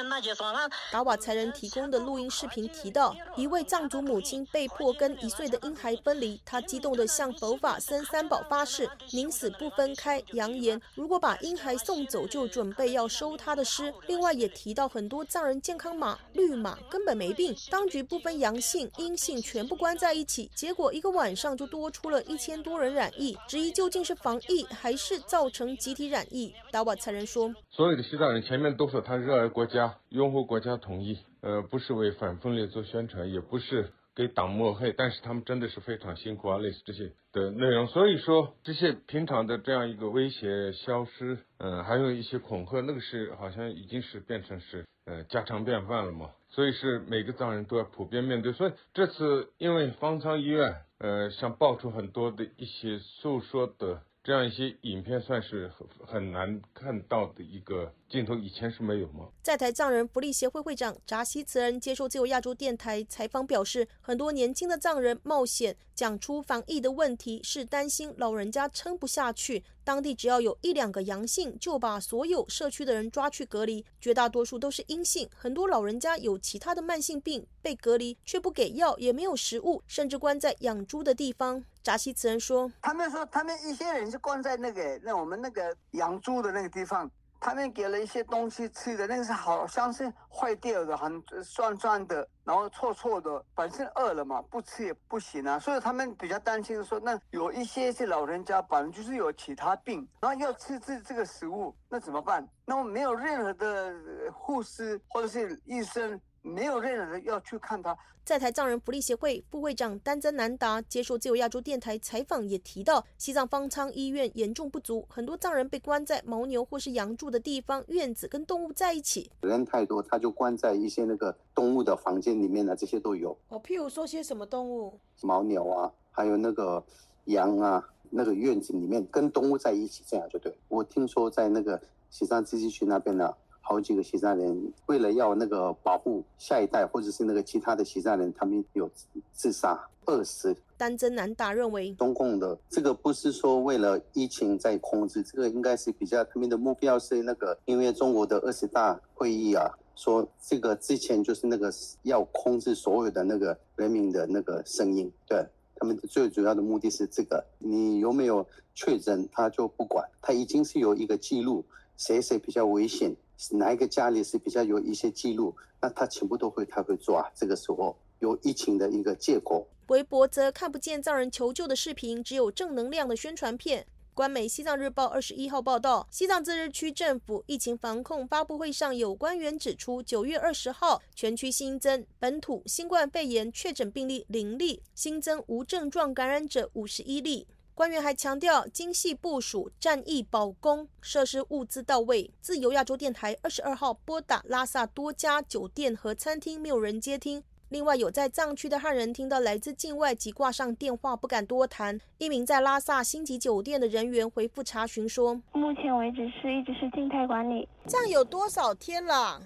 那些算了。达瓦才仁提供的录音视频。提到一位藏族母亲被迫跟一岁的婴孩分离，她激动地向佛法僧三宝发誓，宁死不分开，扬言如果把婴孩送走，就准备要收他的尸。另外也提到很多藏人健康码绿码根本没病，当局不分阳性阴性全部关在一起，结果一个晚上就多出了一千多人染疫，质疑究竟是防疫还是造成集体染疫。达瓦才人说，所有的西藏人前面都说他热爱国家，拥护国家统一。呃，不是为反分裂做宣传，也不是给党抹黑，但是他们真的是非常辛苦啊，类似这些的内容。所以说，这些平常的这样一个威胁消失，嗯，还有一些恐吓，那个是好像已经是变成是呃家常便饭了嘛。所以是每个藏人都要普遍面对。所以这次因为方舱医院，呃，想爆出很多的一些诉说的。这样一些影片算是很很难看到的一个镜头，以前是没有吗？在台藏人福利协会会长扎西慈恩接受自由亚洲电台采访表示，很多年轻的藏人冒险讲出防疫的问题，是担心老人家撑不下去。当地只要有一两个阳性，就把所有社区的人抓去隔离，绝大多数都是阴性。很多老人家有其他的慢性病，被隔离却不给药，也没有食物，甚至关在养猪的地方。扎西慈恩说：“他们说，他们一些人是关在那个那我们那个养猪的那个地方。”他们给了一些东西吃的，那个是好像是坏掉的，很酸酸的，然后臭臭的。本身饿了嘛，不吃也不行啊。所以他们比较担心说，那有一些是老人家，本来就是有其他病，然后要吃这这个食物，那怎么办？那么没有任何的护士或者是医生。没有任何人要去看他。在台藏人福利协会副会长丹增南达接受自由亚洲电台采访，也提到西藏方舱医院严重不足，很多藏人被关在牦牛或是羊住的地方院子，跟动物在一起。人太多，他就关在一些那个动物的房间里面呢，这些都有。哦，譬如说些什么动物？牦牛啊，还有那个羊啊，那个院子里面跟动物在一起，这样就对。我听说在那个西藏自治区那边呢。好几个西藏人为了要那个保护下一代，或者是那个其他的西藏人，他们有自杀、饿死。丹增南大认为，中共的这个不是说为了疫情在控制，这个应该是比较他们的目标是那个，因为中国的二十大会议啊，说这个之前就是那个要控制所有的那个人民的那个声音，对他们的最主要的目的是这个。你有没有确诊，他就不管，他已经是有一个记录，谁谁比较危险。哪一个家里是比较有一些记录，那他全部都会他会抓。这个时候有疫情的一个结果。微博则看不见藏人求救的视频，只有正能量的宣传片。官媒《西藏日报》二十一号报道，西藏自治区政府疫情防控发布会上有官员指出，九月二十号全区新增本土新冠肺炎确诊病例零例，新增无症状感染者五十一例。官员还强调，精细部署战役保供，设施物资到位。自由亚洲电台二十二号拨打拉萨多家酒店和餐厅，没有人接听。另外，有在藏区的汉人听到来自境外即挂上电话，不敢多谈。一名在拉萨星级酒店的人员回复查询说：“目前为止是一直是静态管理。这样有多少天了？”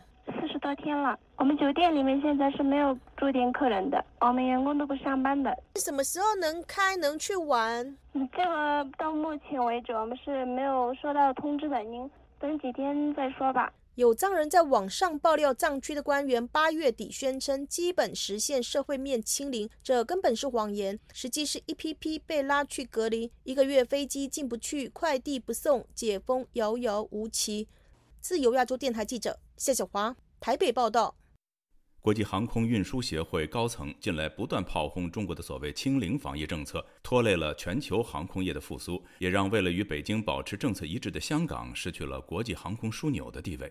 多天了，我们酒店里面现在是没有住店客人的，我们员工都不上班的。什么时候能开能去玩？嗯，这个到目前为止我们是没有收到通知的，您等几天再说吧。有藏人在网上爆料，藏区的官员八月底宣称基本实现社会面清零，这根本是谎言。实际是一批批被拉去隔离，一个月飞机进不去，快递不送，解封遥遥无期。自由亚洲电台记者谢小华台北报道。国际航空运输协会高层近来不断炮轰中国的所谓“清零”防疫政策，拖累了全球航空业的复苏，也让为了与北京保持政策一致的香港失去了国际航空枢纽的地位。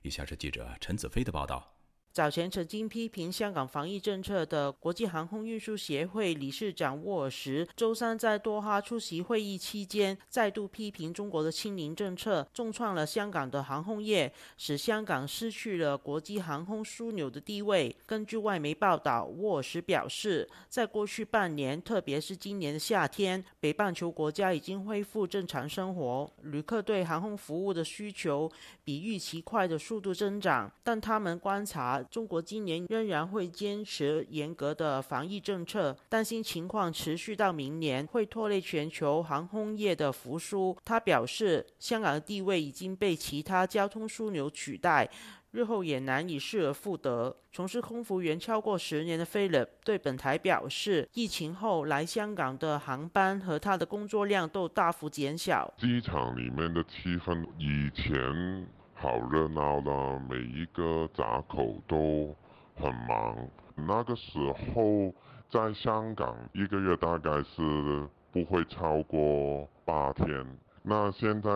以下是记者陈子飞的报道。早前曾经批评香港防疫政策的国际航空运输协会理事长沃尔什，周三在多哈出席会议期间，再度批评中国的清零政策重创了香港的航空业，使香港失去了国际航空枢纽的地位。根据外媒报道，沃尔什表示，在过去半年，特别是今年的夏天，北半球国家已经恢复正常生活，旅客对航空服务的需求比预期快的速度增长，但他们观察。中国今年仍然会坚持严格的防疫政策，担心情况持续到明年会拖累全球航空业的复苏。他表示，香港的地位已经被其他交通枢纽取代，日后也难以失而复得。从事空服员超过十年的菲利对本台表示，疫情后来香港的航班和他的工作量都大幅减小。机场里面的气氛以前。好热闹的，每一个闸口都很忙。那个时候在香港一个月大概是不会超过八天，那现在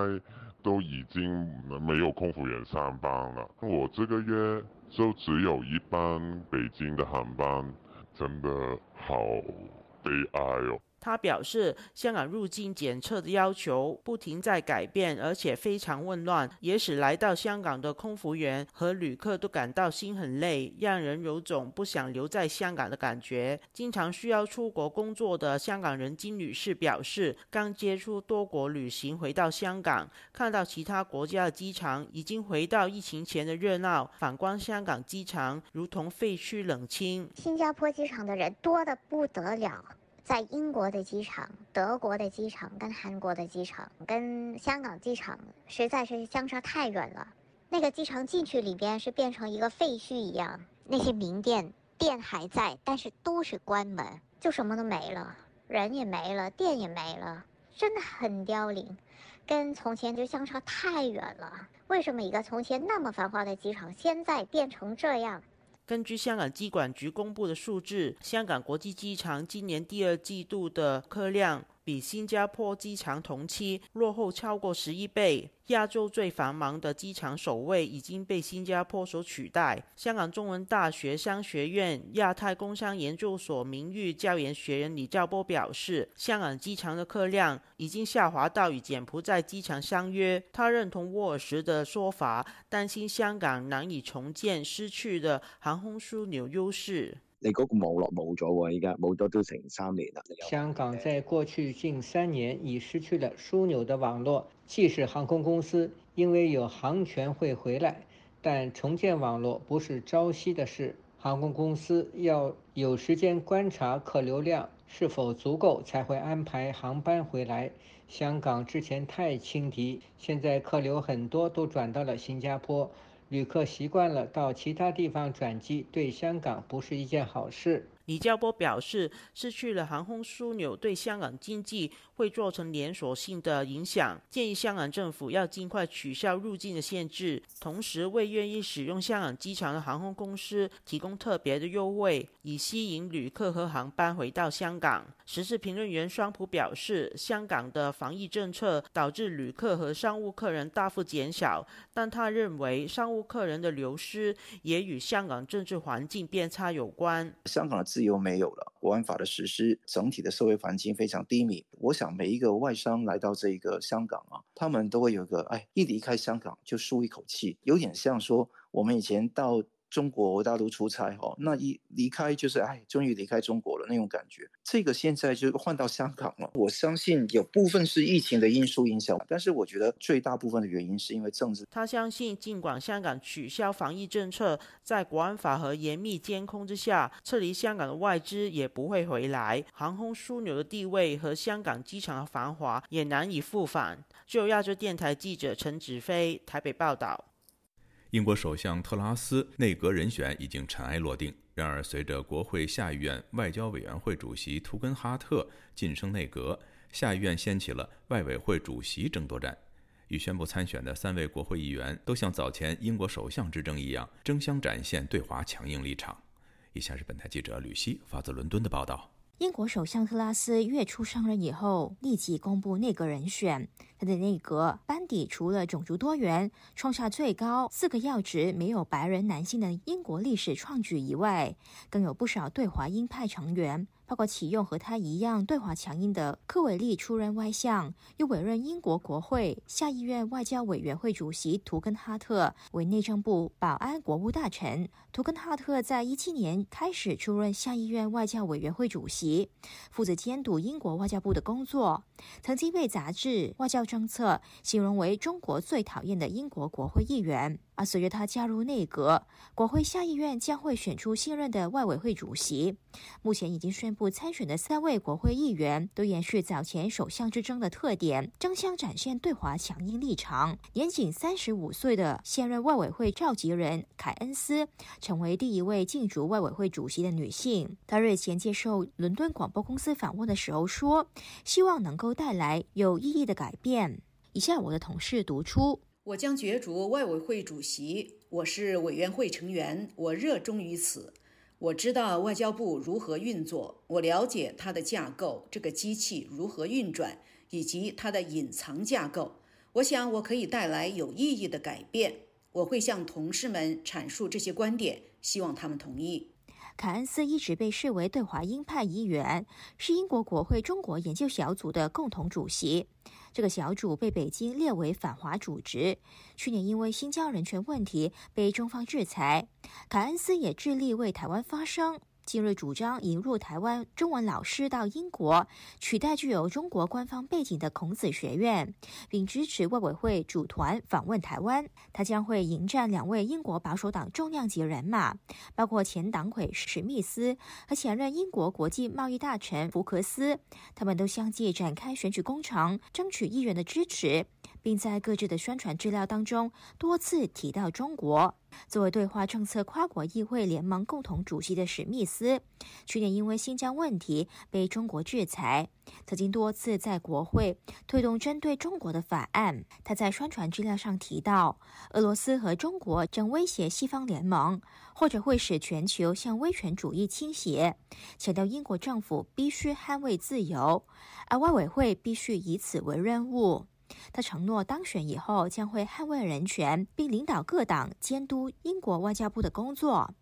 都已经没有空服员上班了。我这个月就只有一班北京的航班，真的好悲哀哦。他表示，香港入境检测的要求不停在改变，而且非常混乱，也使来到香港的空服员和旅客都感到心很累，让人有种不想留在香港的感觉。经常需要出国工作的香港人金女士表示，刚接触多国旅行回到香港，看到其他国家的机场已经回到疫情前的热闹，反观香港机场如同废墟冷清。新加坡机场的人多得不得了。在英国的机场、德国的机场、跟韩国的机场、跟香港机场，实在是相差太远了。那个机场进去里边是变成一个废墟一样，那些名店店还在，但是都是关门，就什么都没了，人也没了，店也没了，真的很凋零，跟从前就相差太远了。为什么一个从前那么繁华的机场，现在变成这样？根据香港机管局公布的数字，香港国际机场今年第二季度的客量。比新加坡机场同期落后超过十一倍。亚洲最繁忙的机场首位已经被新加坡所取代。香港中文大学商学院亚太工商研究所名誉教研学人李兆波表示，香港机场的客量已经下滑到与柬埔寨机场相约。他认同沃尔什的说法，担心香港难以重建失去的航空枢纽优势。你嗰個網絡冇咗喎，依家冇咗都成三年啦。香港在過去近三年已失去了枢纽的網絡，即使航空公司因為有航權會回來，但重建網絡不是朝夕的事。航空公司要有時間觀察客流量是否足夠，才會安排航班回來。香港之前太輕敵，現在客流很多都轉到了新加坡。旅客习惯了到其他地方转机，对香港不是一件好事。李教波表示，失去了航空枢纽，对香港经济会造成连锁性的影响。建议香港政府要尽快取消入境的限制，同时为愿意使用香港机场的航空公司提供特别的优惠，以吸引旅客和航班回到香港。时事评论员双普表示，香港的防疫政策导致旅客和商务客人大幅减少，但他认为商务客人的流失也与香港政治环境变差有关。香港的自由没有了，国安法的实施，整体的社会环境非常低迷。我想每一个外商来到这个香港啊，他们都会有一个，哎，一离开香港就舒一口气，有点像说我们以前到。中國大陸出差，哈，那一離開就是，哎，終於離開中國了那種感覺。這個現在就換到香港了。我相信有部分是疫情的因素影響，但是我覺得最大部分的原因是因為政治。他相信，儘管香港取消防疫政策，在國安法和嚴密監控之下，撤離香港的外資也不會回來，航空枢纽的地位和香港機場的繁華也難以復返。就亞洲電台記者陳子飞台北報道。英国首相特拉斯内阁人选已经尘埃落定。然而，随着国会下议院外交委员会主席图根哈特晋升内阁，下议院掀起了外委会主席争夺战。与宣布参选的三位国会议员都像早前英国首相之争一样，争相展现对华强硬立场。以下是本台记者吕希发自伦敦的报道。英国首相特拉斯月初上任以后，立即公布内阁人选。他的内阁班底除了种族多元、创下最高四个要职没有白人男性的英国历史创举以外，更有不少对华鹰派成员。包括启用和他一样对华强硬的科维利出任外相，又委任英国国会下议院外交委员会主席图根哈特为内政部保安国务大臣。图根哈特在一七年开始出任下议院外交委员会主席，负责监督英国外交部的工作。曾经被杂志《外交政策》形容为中国最讨厌的英国国会议员。而随着他加入内阁，国会下议院将会选出新任的外委会主席。目前已经宣布参选的三位国会议员都延续早前首相之争的特点，争相展现对华强硬立场。年仅三十五岁的现任外委会召集人凯恩斯，成为第一位竞逐外委会主席的女性。她日前接受伦敦广播公司访问的时候说：“希望能够带来有意义的改变。”以下我的同事读出。我将角逐外委会主席。我是委员会成员，我热衷于此。我知道外交部如何运作，我了解它的架构，这个机器如何运转，以及它的隐藏架构。我想我可以带来有意义的改变。我会向同事们阐述这些观点，希望他们同意。凯恩斯一直被视为对华鹰派议员，是英国国会中国研究小组的共同主席。这个小组被北京列为反华组织，去年因为新疆人权问题被中方制裁。凯恩斯也致力为台湾发声。近日主张引入台湾中文老师到英国，取代具有中国官方背景的孔子学院，并支持外委会组团访问台湾。他将会迎战两位英国保守党重量级人马，包括前党魁史密斯和前任英国国际贸易大臣福克斯。他们都相继展开选举工程，争取议员的支持，并在各自的宣传资料当中多次提到中国。作为对华政策跨国议会联盟共同主席的史密斯，去年因为新疆问题被中国制裁，曾经多次在国会推动针对中国的法案。他在宣传资料上提到，俄罗斯和中国正威胁西方联盟，或者会使全球向威权主义倾斜，强调英国政府必须捍卫自由，而外委会必须以此为任务。他承诺当选以后将会捍卫人权，并领导各党监督英国外交部的工作。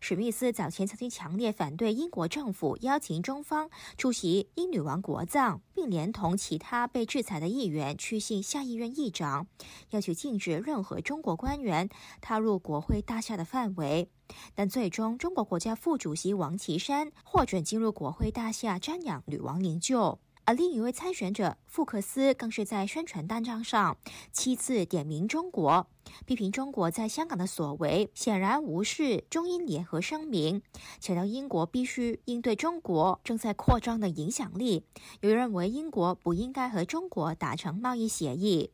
史密斯早前曾经强烈反对英国政府邀请中方出席英女王国葬，并连同其他被制裁的议员去信下议院议长，要求禁止任何中国官员踏入国会大厦的范围。但最终，中国国家副主席王岐山获准进入国会大厦瞻仰女王灵柩。而另一位参选者福克斯更是在宣传单张上七次点名中国，批评中国在香港的所为，显然无视中英联合声明，强调英国必须应对中国正在扩张的影响力。有人认为英国不应该和中国达成贸易协议。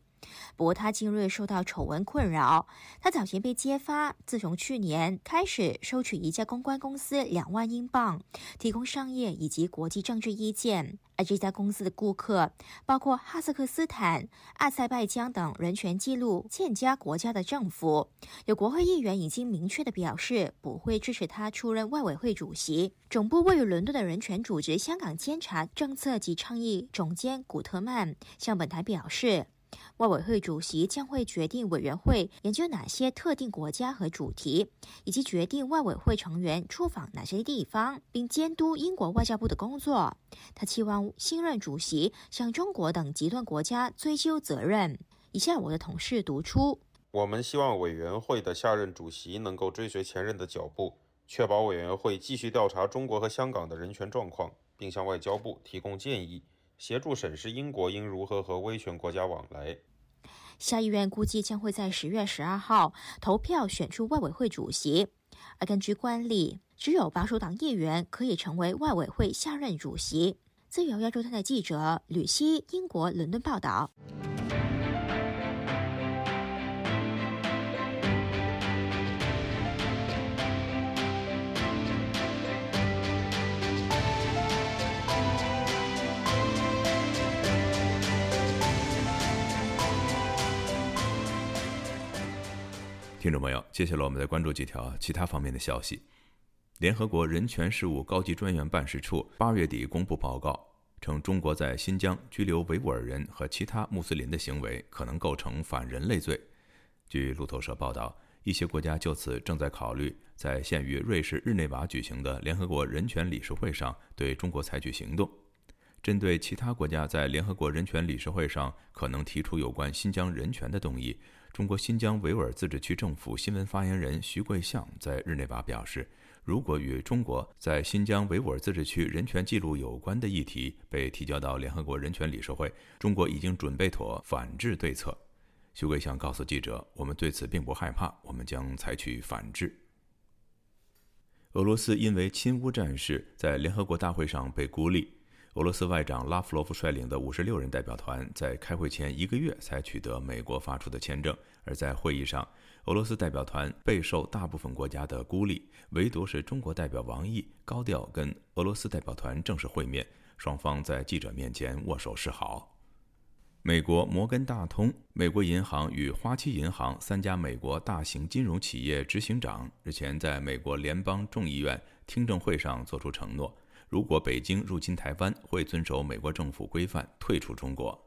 不过，他近日受到丑闻困扰。他早前被揭发，自从去年开始收取一家公关公司两万英镑，提供商业以及国际政治意见。而这家公司的顾客包括哈萨克斯坦、阿塞拜疆等人权记录欠佳国家的政府。有国会议员已经明确的表示，不会支持他出任外委会主席。总部位于伦敦的人权组织香港监察政策及倡议总监古特曼向本台表示。外委会主席将会决定委员会研究哪些特定国家和主题，以及决定外委会成员出访哪些地方，并监督英国外交部的工作。他期望新任主席向中国等极端国家追究责任。以下我的同事读出：我们希望委员会的下任主席能够追随前任的脚步，确保委员会继续调查中国和香港的人权状况，并向外交部提供建议。协助审视英国应如何和威权国家往来。下议院估计将会在十月十二号投票选出外委会主席，而根据惯例，只有保守党议员可以成为外委会下任主席。自由亚洲台的记者吕希，英国伦敦报道。听众朋友，接下来我们再关注几条其他方面的消息。联合国人权事务高级专员办事处八月底公布报告，称中国在新疆拘留维吾尔人和其他穆斯林的行为可能构成反人类罪。据路透社报道，一些国家就此正在考虑在现于瑞士日内瓦举行的联合国人权理事会上对中国采取行动。针对其他国家在联合国人权理事会上可能提出有关新疆人权的动议，中国新疆维吾尔自治区政府新闻发言人徐桂相在日内瓦表示，如果与中国在新疆维吾尔自治区人权记录有关的议题被提交到联合国人权理事会，中国已经准备妥反制对策。徐桂相告诉记者：“我们对此并不害怕，我们将采取反制。”俄罗斯因为亲乌战事在联合国大会上被孤立。俄罗斯外长拉夫罗夫率领的五十六人代表团在开会前一个月才取得美国发出的签证，而在会议上，俄罗斯代表团备受大部分国家的孤立，唯独是中国代表王毅高调跟俄罗斯代表团正式会面，双方在记者面前握手示好。美国摩根大通、美国银行与花旗银行三家美国大型金融企业执行长日前在美国联邦众议院听证会上作出承诺。如果北京入侵台湾，会遵守美国政府规范退出中国。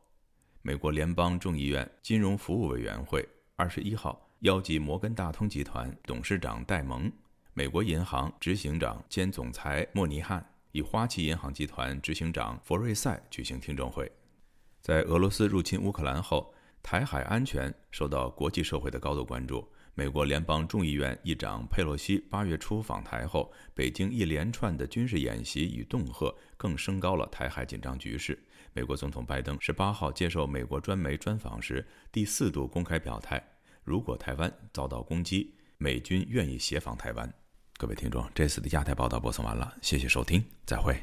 美国联邦众议院金融服务委员会二十一号邀集摩根大通集团董事长戴蒙、美国银行执行长兼总裁莫尼汉与花旗银行集团执行长佛瑞塞举行听证会。在俄罗斯入侵乌克兰后，台海安全受到国际社会的高度关注。美国联邦众议院议长佩洛西八月初访台后，北京一连串的军事演习与恫吓，更升高了台海紧张局势。美国总统拜登十八号接受美国专媒专访时，第四度公开表态：如果台湾遭到攻击，美军愿意协防台湾。各位听众，这次的亚太报道播送完了，谢谢收听，再会。